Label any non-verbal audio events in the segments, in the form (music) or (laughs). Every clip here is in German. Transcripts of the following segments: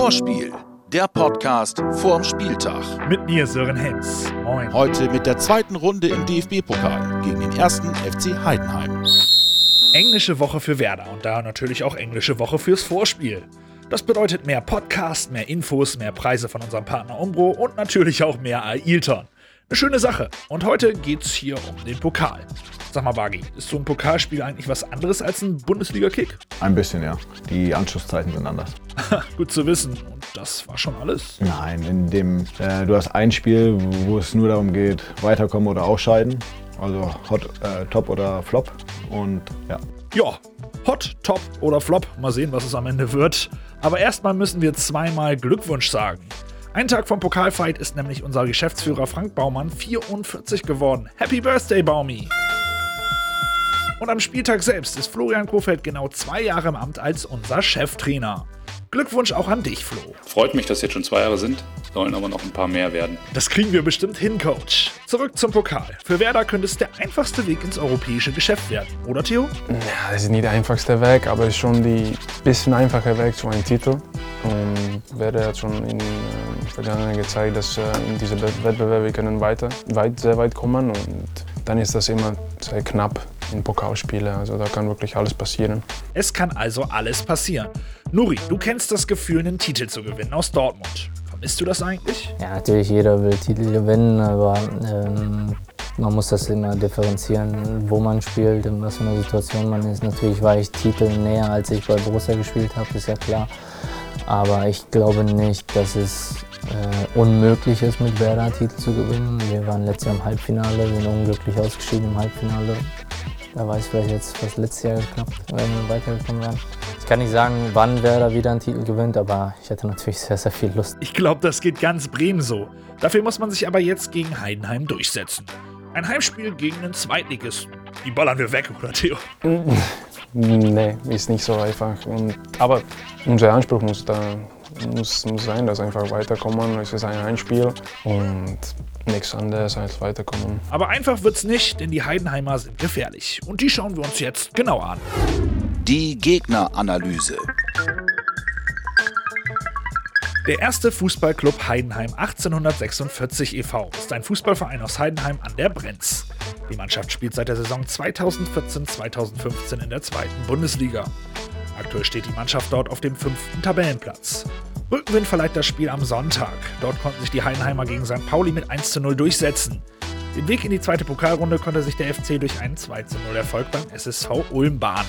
Vorspiel, der Podcast vorm Spieltag. Mit mir Sören Henz. Moin. Heute mit der zweiten Runde im DFB-Pokal gegen den ersten FC Heidenheim. Englische Woche für Werder und da natürlich auch englische Woche fürs Vorspiel. Das bedeutet mehr Podcast, mehr Infos, mehr Preise von unserem Partner Umbro und natürlich auch mehr Ailton. Eine schöne Sache. Und heute geht's hier um den Pokal. Sag mal, Bagi, ist so ein Pokalspiel eigentlich was anderes als ein Bundesliga-Kick? Ein bisschen, ja. Die Anschlusszeiten sind anders. (laughs) Gut zu wissen. Und das war schon alles? Nein, in dem, äh, du hast ein Spiel, wo es nur darum geht, weiterkommen oder ausscheiden. Also Hot, äh, Top oder Flop. Und ja. Ja, Hot, Top oder Flop. Mal sehen, was es am Ende wird. Aber erstmal müssen wir zweimal Glückwunsch sagen. Ein Tag vom Pokalfight ist nämlich unser Geschäftsführer Frank Baumann 44 geworden. Happy Birthday, Baumi! Und am Spieltag selbst ist Florian Kofeld genau zwei Jahre im Amt als unser Cheftrainer. Glückwunsch auch an dich, Flo. Freut mich, dass jetzt schon zwei Jahre sind, sollen aber noch ein paar mehr werden. Das kriegen wir bestimmt hin, Coach. Zurück zum Pokal. Für Werder könnte es der einfachste Weg ins europäische Geschäft werden, oder Theo? Ja, das ist nicht der einfachste Weg, aber es ist schon die bisschen einfache Weg zu einem Titel. Und Werder hat schon in äh, Vergangenheit gezeigt, dass äh, in diesem Wettbewerb wir können weiter, weit, sehr weit kommen und dann ist das immer sehr knapp in Pokalspiele. Also da kann wirklich alles passieren. Es kann also alles passieren. Nuri, du kennst das Gefühl, einen Titel zu gewinnen aus Dortmund. Vermisst du das eigentlich? Ja, natürlich, jeder will Titel gewinnen, aber ähm, man muss das immer differenzieren, wo man spielt, in was für einer Situation man ist. Natürlich war ich Titel näher, als ich bei Borussia gespielt habe, ist ja klar. Aber ich glaube nicht, dass es äh, unmöglich ist, mit Werder Titel zu gewinnen. Wir waren letztes Jahr im Halbfinale, sind unglücklich ausgeschieden im Halbfinale. Wer weiß vielleicht jetzt, was letztes Jahr geklappt, wenn wir weitergekommen wären. Ich kann nicht sagen, wann Werder wieder einen Titel gewinnt, aber ich hätte natürlich sehr, sehr viel Lust. Ich glaube, das geht ganz Bremen so. Dafür muss man sich aber jetzt gegen Heidenheim durchsetzen. Ein Heimspiel gegen einen Zweitligisten. Die ballern wir weg, oder Theo? (laughs) Nee, ist nicht so einfach. Und, aber unser Anspruch muss da muss, muss sein, dass einfach weiterkommen. Es ist ein Heimspiel und nichts anderes als weiterkommen. Aber einfach wird's nicht, denn die Heidenheimer sind gefährlich. Und die schauen wir uns jetzt genau an. Die Gegneranalyse. Der erste Fußballclub Heidenheim 1846 e.V. ist ein Fußballverein aus Heidenheim an der Brenz. Die Mannschaft spielt seit der Saison 2014-2015 in der zweiten Bundesliga. Aktuell steht die Mannschaft dort auf dem fünften Tabellenplatz. Rückenwind verleiht das Spiel am Sonntag. Dort konnten sich die Heidenheimer gegen St. Pauli mit 1 zu 0 durchsetzen. Den Weg in die zweite Pokalrunde konnte sich der FC durch einen 2 zu 0 Erfolg beim SSV Ulm bahnen.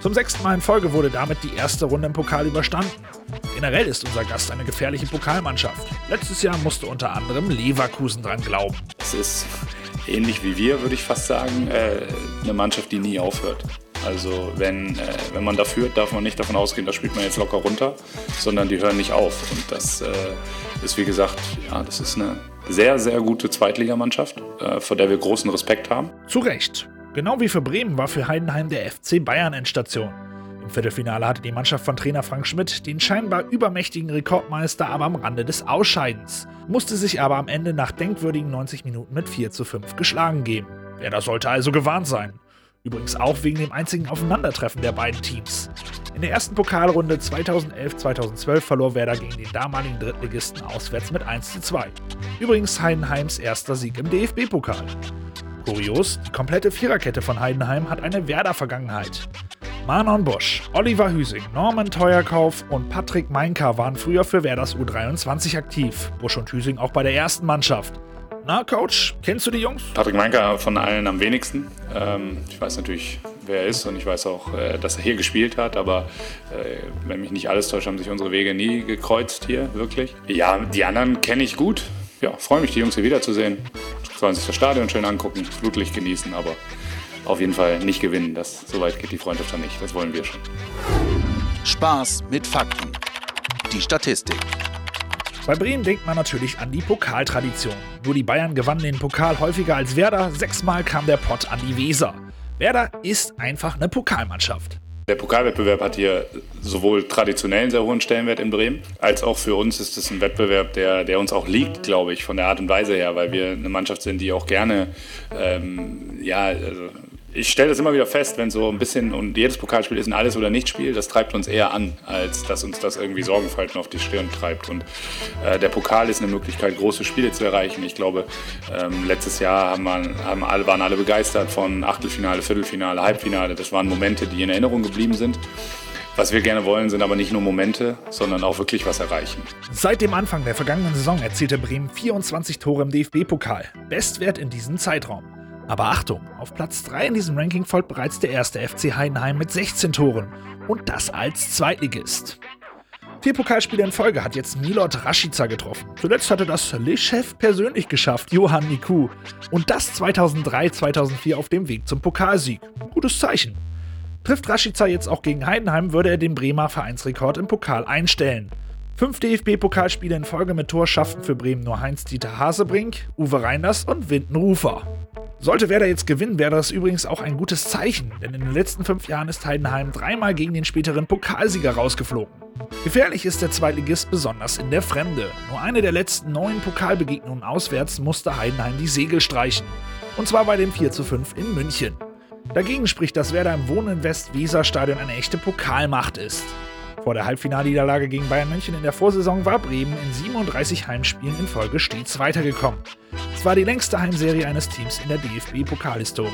Zum sechsten Mal in Folge wurde damit die erste Runde im Pokal überstanden. Generell ist unser Gast eine gefährliche Pokalmannschaft. Letztes Jahr musste unter anderem Leverkusen dran glauben. Es ist ähnlich wie wir, würde ich fast sagen, äh, eine Mannschaft, die nie aufhört. Also wenn, äh, wenn man da führt, darf man nicht davon ausgehen, das spielt man jetzt locker runter, sondern die hören nicht auf. Und das äh, ist, wie gesagt, ja, das ist eine sehr, sehr gute Zweitligamannschaft, äh, vor der wir großen Respekt haben. Zu Recht. Genau wie für Bremen war für Heidenheim der FC Bayern Endstation. Im Viertelfinale hatte die Mannschaft von Trainer Frank Schmidt den scheinbar übermächtigen Rekordmeister aber am Rande des Ausscheidens, musste sich aber am Ende nach denkwürdigen 90 Minuten mit 4 zu 5 geschlagen geben. Werder sollte also gewarnt sein. Übrigens auch wegen dem einzigen Aufeinandertreffen der beiden Teams. In der ersten Pokalrunde 2011-2012 verlor Werder gegen den damaligen Drittligisten auswärts mit 1 zu 2. Übrigens Heidenheims erster Sieg im DFB-Pokal. Kurios, die komplette Viererkette von Heidenheim hat eine Werder-Vergangenheit. Manon Bosch, Oliver Hüsing, Norman Teuerkauf und Patrick Meinka waren früher für Werders U23 aktiv. Bosch und Hüsing auch bei der ersten Mannschaft. Na, Coach, kennst du die Jungs? Patrick Meinka von allen am wenigsten. Ähm, ich weiß natürlich, wer er ist und ich weiß auch, äh, dass er hier gespielt hat, aber äh, wenn mich nicht alles täuscht, haben sich unsere Wege nie gekreuzt hier, wirklich. Ja, die anderen kenne ich gut. Ja, freue mich, die Jungs hier wiederzusehen. Sollen sich das Stadion schön angucken, Flutlicht genießen, aber auf jeden Fall nicht gewinnen. Das, so weit geht die Freundschaft dann nicht. Das wollen wir schon. Spaß mit Fakten. Die Statistik. Bei Bremen denkt man natürlich an die Pokaltradition. Nur die Bayern gewannen den Pokal häufiger als Werder. Sechsmal kam der Pott an die Weser. Werder ist einfach eine Pokalmannschaft. Der Pokalwettbewerb hat hier sowohl traditionell einen sehr hohen Stellenwert in Bremen, als auch für uns ist es ein Wettbewerb, der, der uns auch liegt, glaube ich, von der Art und Weise her, weil wir eine Mannschaft sind, die auch gerne ähm, ja, also ich stelle das immer wieder fest, wenn so ein bisschen, und jedes Pokalspiel ist ein Alles- oder Nicht-Spiel, das treibt uns eher an, als dass uns das irgendwie Sorgenfalten auf die Stirn treibt. Und äh, der Pokal ist eine Möglichkeit, große Spiele zu erreichen. Ich glaube, ähm, letztes Jahr haben, man, haben alle, waren alle begeistert von Achtelfinale, Viertelfinale, Halbfinale. Das waren Momente, die in Erinnerung geblieben sind. Was wir gerne wollen, sind aber nicht nur Momente, sondern auch wirklich was erreichen. Seit dem Anfang der vergangenen Saison erzielte Bremen 24 Tore im DFB-Pokal. Bestwert in diesem Zeitraum. Aber Achtung, auf Platz 3 in diesem Ranking folgt bereits der erste FC Heidenheim mit 16 Toren. Und das als Zweitligist. Vier Pokalspiele in Folge hat jetzt Milot Rashica getroffen. Zuletzt hatte das Le-Chef persönlich geschafft, Johann Niku. Und das 2003-2004 auf dem Weg zum Pokalsieg. Gutes Zeichen. Trifft Rashica jetzt auch gegen Heidenheim, würde er den Bremer Vereinsrekord im Pokal einstellen. Fünf DFB-Pokalspiele in Folge mit Tor schafften für Bremen nur Heinz-Dieter Hasebrink, Uwe Reinders und Winden Rufer. Sollte Werder jetzt gewinnen, wäre das übrigens auch ein gutes Zeichen, denn in den letzten fünf Jahren ist Heidenheim dreimal gegen den späteren Pokalsieger rausgeflogen. Gefährlich ist der Zweitligist besonders in der Fremde. Nur eine der letzten neun Pokalbegegnungen auswärts musste Heidenheim die Segel streichen. Und zwar bei dem 4 zu 5 in München. Dagegen spricht, dass Werder im Wohnen West-Weser-Stadion eine echte Pokalmacht ist. Vor der Halbfinalniederlage gegen Bayern München in der Vorsaison war Bremen in 37 Heimspielen in Folge stets weitergekommen. Es war die längste Heimserie eines Teams in der DFB-Pokalhistorie.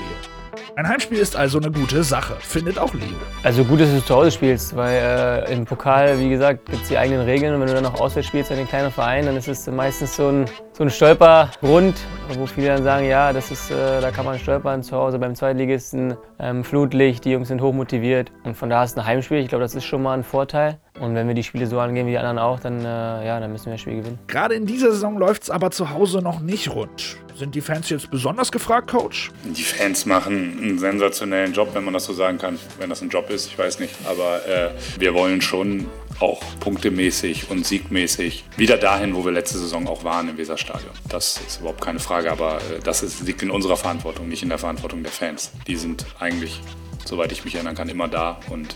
Ein Heimspiel ist also eine gute Sache, findet auch Leo. Also gut, dass du zu Hause spielst, weil äh, im Pokal, wie gesagt, gibt es die eigenen Regeln und wenn du dann noch auswärts spielst bei den kleinen Verein, dann ist es meistens so ein, so ein Stolpergrund, wo viele dann sagen, ja, das ist, äh, da kann man stolpern zu Hause beim Zweitligisten, ähm, Flutlicht, die Jungs sind hochmotiviert und von da ist ein Heimspiel, ich glaube, das ist schon mal ein Vorteil. Und wenn wir die Spiele so angehen wie die anderen auch, dann, äh, ja, dann müssen wir das Spiel gewinnen. Gerade in dieser Saison läuft es aber zu Hause noch nicht rund. Sind die Fans jetzt besonders gefragt, Coach? Die Fans machen einen sensationellen Job, wenn man das so sagen kann. Wenn das ein Job ist, ich weiß nicht. Aber äh, wir wollen schon auch punktemäßig und siegmäßig wieder dahin, wo wir letzte Saison auch waren im Weserstadion. Das ist überhaupt keine Frage, aber äh, das ist, liegt in unserer Verantwortung, nicht in der Verantwortung der Fans. Die sind eigentlich, soweit ich mich erinnern kann, immer da und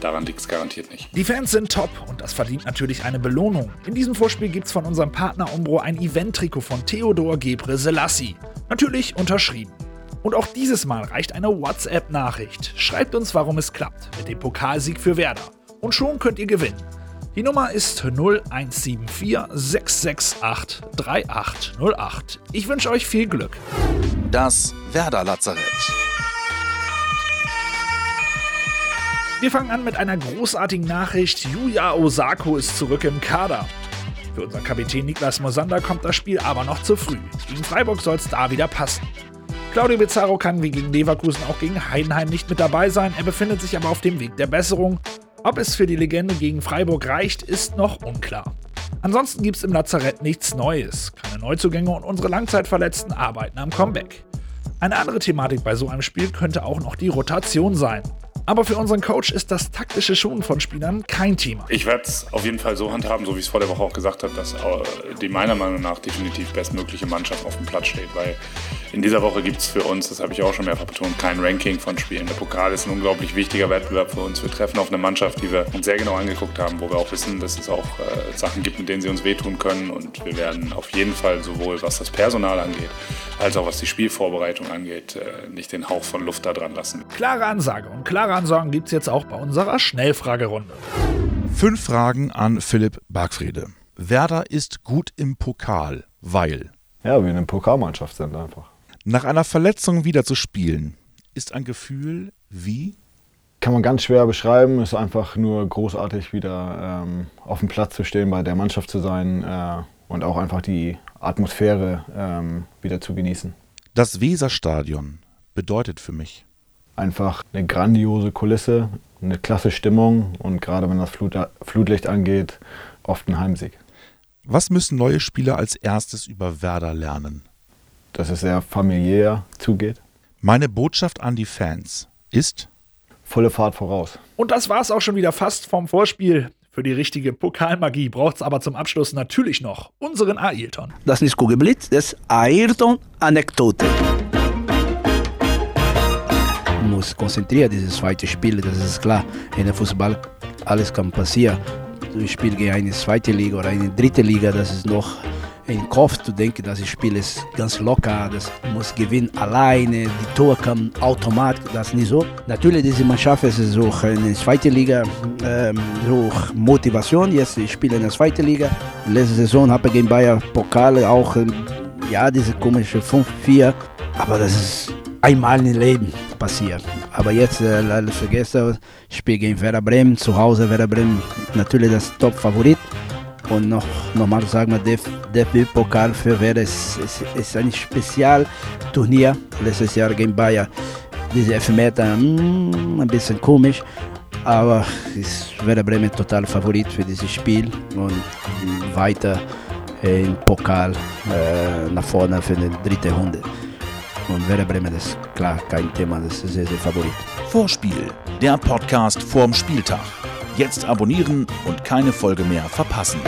daran liegt es garantiert nicht. Die Fans sind top und das verdient natürlich eine Belohnung. In diesem Vorspiel gibt es von unserem Partner Umbro ein Event-Trikot von Theodor Gebre Selassie. Natürlich unterschrieben. Und auch dieses Mal reicht eine WhatsApp-Nachricht. Schreibt uns, warum es klappt mit dem Pokalsieg für Werder. Und schon könnt ihr gewinnen. Die Nummer ist 0174 668 3808. Ich wünsche euch viel Glück. Das Werder Wir fangen an mit einer großartigen Nachricht. Yuya Osako ist zurück im Kader. Für unseren Kapitän Niklas Mosander kommt das Spiel aber noch zu früh. Gegen Freiburg soll es da wieder passen. Claudio Pizarro kann wie gegen Leverkusen auch gegen Heidenheim nicht mit dabei sein. Er befindet sich aber auf dem Weg der Besserung. Ob es für die Legende gegen Freiburg reicht, ist noch unklar. Ansonsten gibt es im Lazarett nichts Neues. Keine Neuzugänge und unsere Langzeitverletzten arbeiten am Comeback. Eine andere Thematik bei so einem Spiel könnte auch noch die Rotation sein. Aber für unseren Coach ist das taktische Schonen von Spielern kein Thema. Ich werde es auf jeden Fall so handhaben, so wie ich es vor der Woche auch gesagt habe, dass die meiner Meinung nach definitiv bestmögliche Mannschaft auf dem Platz steht. Weil in dieser Woche gibt es für uns, das habe ich auch schon mehrfach betont, kein Ranking von Spielen. Der Pokal ist ein unglaublich wichtiger Wettbewerb für uns. Wir treffen auf eine Mannschaft, die wir uns sehr genau angeguckt haben, wo wir auch wissen, dass es auch äh, Sachen gibt, mit denen sie uns wehtun können. Und wir werden auf jeden Fall sowohl was das Personal angeht, als auch was die Spielvorbereitung angeht, äh, nicht den Hauch von Luft da dran lassen. Klare Ansage und klare Ansagen gibt es jetzt auch bei unserer Schnellfragerunde. Fünf Fragen an Philipp Bargfrede. Werder ist gut im Pokal, weil Ja, wir eine Pokalmannschaft sind einfach. nach einer Verletzung wieder zu spielen, ist ein Gefühl wie Kann man ganz schwer beschreiben. Ist einfach nur großartig, wieder ähm, auf dem Platz zu stehen, bei der Mannschaft zu sein äh, und auch einfach die Atmosphäre ähm, wieder zu genießen. das Weserstadion bedeutet für mich. Einfach eine grandiose Kulisse, eine klasse Stimmung und gerade wenn das Flut, Flutlicht angeht, oft ein Heimsieg. Was müssen neue Spieler als erstes über Werder lernen? Dass es sehr familiär zugeht. Meine Botschaft an die Fans ist, Volle Fahrt voraus. Und das war's auch schon wieder fast vom Vorspiel. Für die richtige Pokalmagie braucht's aber zum Abschluss natürlich noch unseren Ailton. Das ist nicht Kugelblitz, das ist Muss konzentrieren, dieses zweite Spiel, das ist klar. In der Fußball, alles kann passieren. Du spielst gegen eine zweite Liga oder eine dritte Liga, das ist noch im Kopf zu denken, dass das Spiel ist ganz locker, das muss gewinnen alleine, die Tor kann automatisch, das ist nicht so. Natürlich, diese Mannschaft ist so in der zweiten Liga ähm, so Motivation, jetzt ich spiele in der zweiten Liga. Letzte Saison habe ich gegen Bayern Pokal auch, ja, diese komische 5-4, aber das ist einmal im Leben passiert. Aber jetzt, äh, alles vergessen, Spiel gegen Werder Bremen, zu Hause Werder Bremen, natürlich das Top-Favorit. Und noch, nochmal sagen wir, der pokal für Werder ist, ist, ist ein Spezialturnier. Letztes Jahr gegen Bayern, diese Elfmeter, mm, ein bisschen komisch. Aber ist Werder Bremen total Favorit für dieses Spiel und weiter im Pokal äh, nach vorne für die dritte Runde. Und Werder Bremen ist klar kein Thema, das ist sehr, sehr Favorit. Vorspiel, der Podcast vorm Spieltag. Jetzt abonnieren und keine Folge mehr verpassen.